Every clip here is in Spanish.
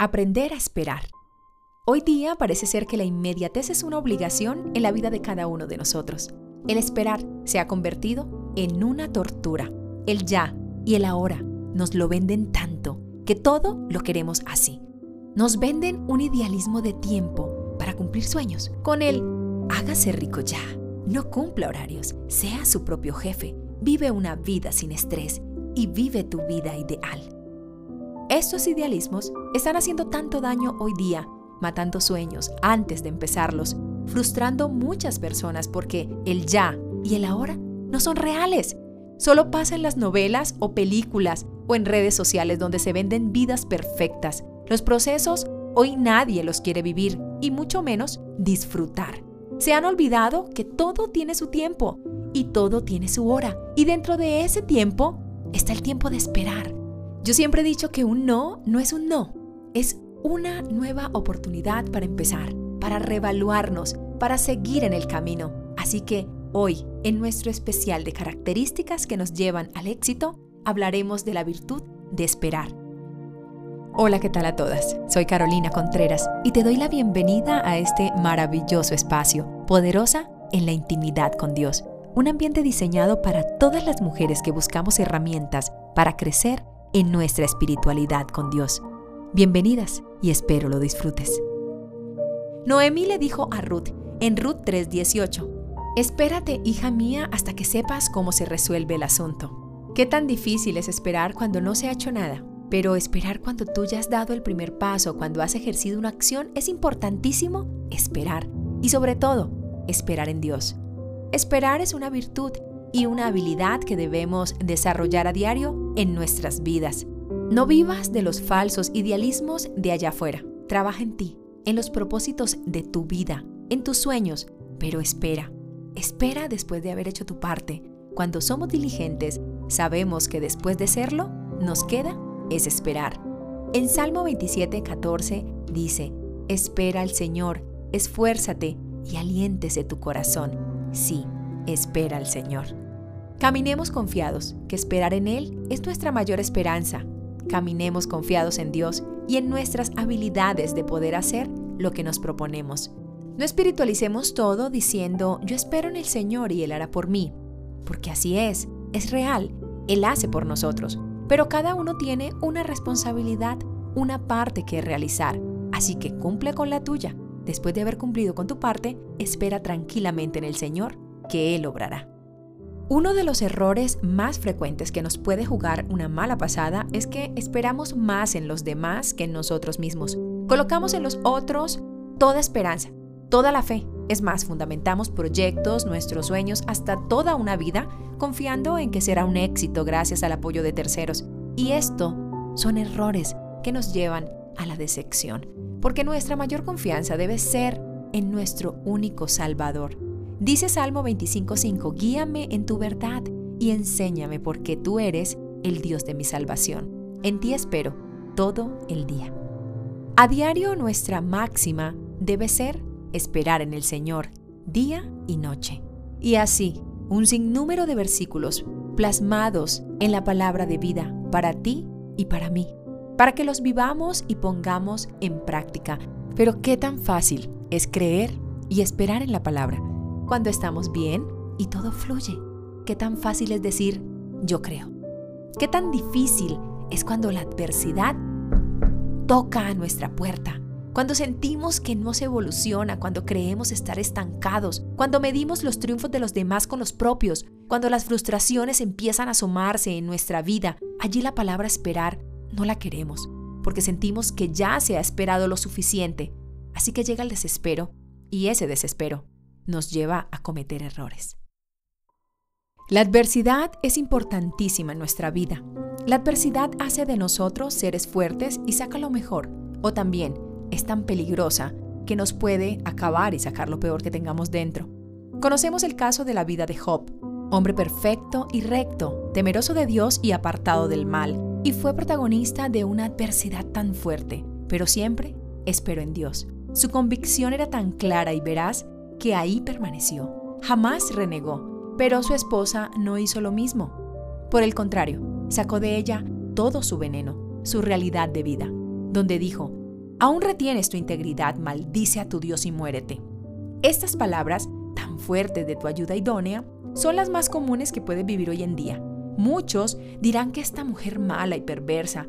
Aprender a esperar. Hoy día parece ser que la inmediatez es una obligación en la vida de cada uno de nosotros. El esperar se ha convertido en una tortura. El ya y el ahora nos lo venden tanto que todo lo queremos así. Nos venden un idealismo de tiempo para cumplir sueños. Con el hágase rico ya, no cumpla horarios, sea su propio jefe, vive una vida sin estrés y vive tu vida ideal. Estos idealismos están haciendo tanto daño hoy día, matando sueños antes de empezarlos, frustrando muchas personas porque el ya y el ahora no son reales. Solo pasa en las novelas o películas o en redes sociales donde se venden vidas perfectas. Los procesos hoy nadie los quiere vivir y mucho menos disfrutar. Se han olvidado que todo tiene su tiempo y todo tiene su hora. Y dentro de ese tiempo está el tiempo de esperar yo siempre he dicho que un no no es un no, es una nueva oportunidad para empezar, para reevaluarnos, para seguir en el camino. Así que hoy, en nuestro especial de características que nos llevan al éxito, hablaremos de la virtud de esperar. Hola, ¿qué tal a todas? Soy Carolina Contreras y te doy la bienvenida a este maravilloso espacio, poderosa en la intimidad con Dios. Un ambiente diseñado para todas las mujeres que buscamos herramientas para crecer en nuestra espiritualidad con Dios. Bienvenidas y espero lo disfrutes. Noemí le dijo a Ruth en Ruth 3:18, Espérate, hija mía, hasta que sepas cómo se resuelve el asunto. Qué tan difícil es esperar cuando no se ha hecho nada, pero esperar cuando tú ya has dado el primer paso, cuando has ejercido una acción, es importantísimo esperar. Y sobre todo, esperar en Dios. Esperar es una virtud y una habilidad que debemos desarrollar a diario en nuestras vidas. No vivas de los falsos idealismos de allá afuera. Trabaja en ti, en los propósitos de tu vida, en tus sueños, pero espera. Espera después de haber hecho tu parte. Cuando somos diligentes, sabemos que después de serlo, nos queda es esperar. En Salmo 27, 14 dice, Espera al Señor, esfuérzate y aliéntese tu corazón. Sí, espera al Señor. Caminemos confiados, que esperar en Él es nuestra mayor esperanza. Caminemos confiados en Dios y en nuestras habilidades de poder hacer lo que nos proponemos. No espiritualicemos todo diciendo, yo espero en el Señor y Él hará por mí, porque así es, es real, Él hace por nosotros, pero cada uno tiene una responsabilidad, una parte que realizar, así que cumple con la tuya. Después de haber cumplido con tu parte, espera tranquilamente en el Señor que Él obrará. Uno de los errores más frecuentes que nos puede jugar una mala pasada es que esperamos más en los demás que en nosotros mismos. Colocamos en los otros toda esperanza, toda la fe. Es más, fundamentamos proyectos, nuestros sueños, hasta toda una vida, confiando en que será un éxito gracias al apoyo de terceros. Y esto son errores que nos llevan a la decepción, porque nuestra mayor confianza debe ser en nuestro único Salvador Dice Salmo 25:5, guíame en tu verdad y enséñame porque tú eres el Dios de mi salvación. En ti espero todo el día. A diario nuestra máxima debe ser esperar en el Señor día y noche. Y así, un sinnúmero de versículos plasmados en la palabra de vida para ti y para mí, para que los vivamos y pongamos en práctica. Pero qué tan fácil es creer y esperar en la palabra cuando estamos bien y todo fluye. Qué tan fácil es decir, yo creo. Qué tan difícil es cuando la adversidad toca a nuestra puerta. Cuando sentimos que no se evoluciona, cuando creemos estar estancados, cuando medimos los triunfos de los demás con los propios, cuando las frustraciones empiezan a asomarse en nuestra vida, allí la palabra esperar no la queremos, porque sentimos que ya se ha esperado lo suficiente. Así que llega el desespero, y ese desespero nos lleva a cometer errores. La adversidad es importantísima en nuestra vida. La adversidad hace de nosotros seres fuertes y saca lo mejor, o también es tan peligrosa que nos puede acabar y sacar lo peor que tengamos dentro. Conocemos el caso de la vida de Job, hombre perfecto y recto, temeroso de Dios y apartado del mal, y fue protagonista de una adversidad tan fuerte, pero siempre esperó en Dios. Su convicción era tan clara y veraz que ahí permaneció. Jamás renegó, pero su esposa no hizo lo mismo. Por el contrario, sacó de ella todo su veneno, su realidad de vida, donde dijo, Aún retienes tu integridad, maldice a tu Dios y muérete. Estas palabras, tan fuertes de tu ayuda idónea, son las más comunes que puedes vivir hoy en día. Muchos dirán que esta mujer mala y perversa.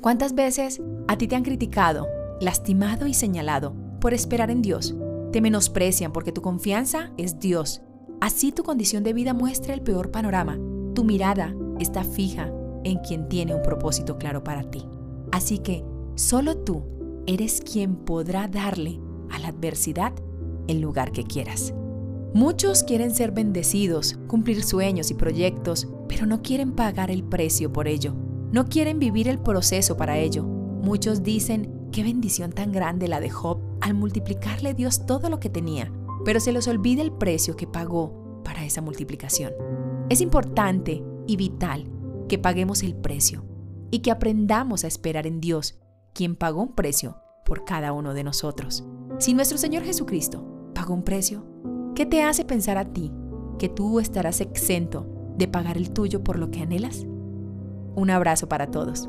¿Cuántas veces a ti te han criticado, lastimado y señalado por esperar en Dios? Te menosprecian porque tu confianza es Dios. Así tu condición de vida muestra el peor panorama. Tu mirada está fija en quien tiene un propósito claro para ti. Así que solo tú eres quien podrá darle a la adversidad el lugar que quieras. Muchos quieren ser bendecidos, cumplir sueños y proyectos, pero no quieren pagar el precio por ello. No quieren vivir el proceso para ello. Muchos dicen, qué bendición tan grande la de Job al multiplicarle Dios todo lo que tenía, pero se les olvida el precio que pagó para esa multiplicación. Es importante y vital que paguemos el precio y que aprendamos a esperar en Dios, quien pagó un precio por cada uno de nosotros. Si nuestro Señor Jesucristo pagó un precio, ¿qué te hace pensar a ti que tú estarás exento de pagar el tuyo por lo que anhelas? Un abrazo para todos.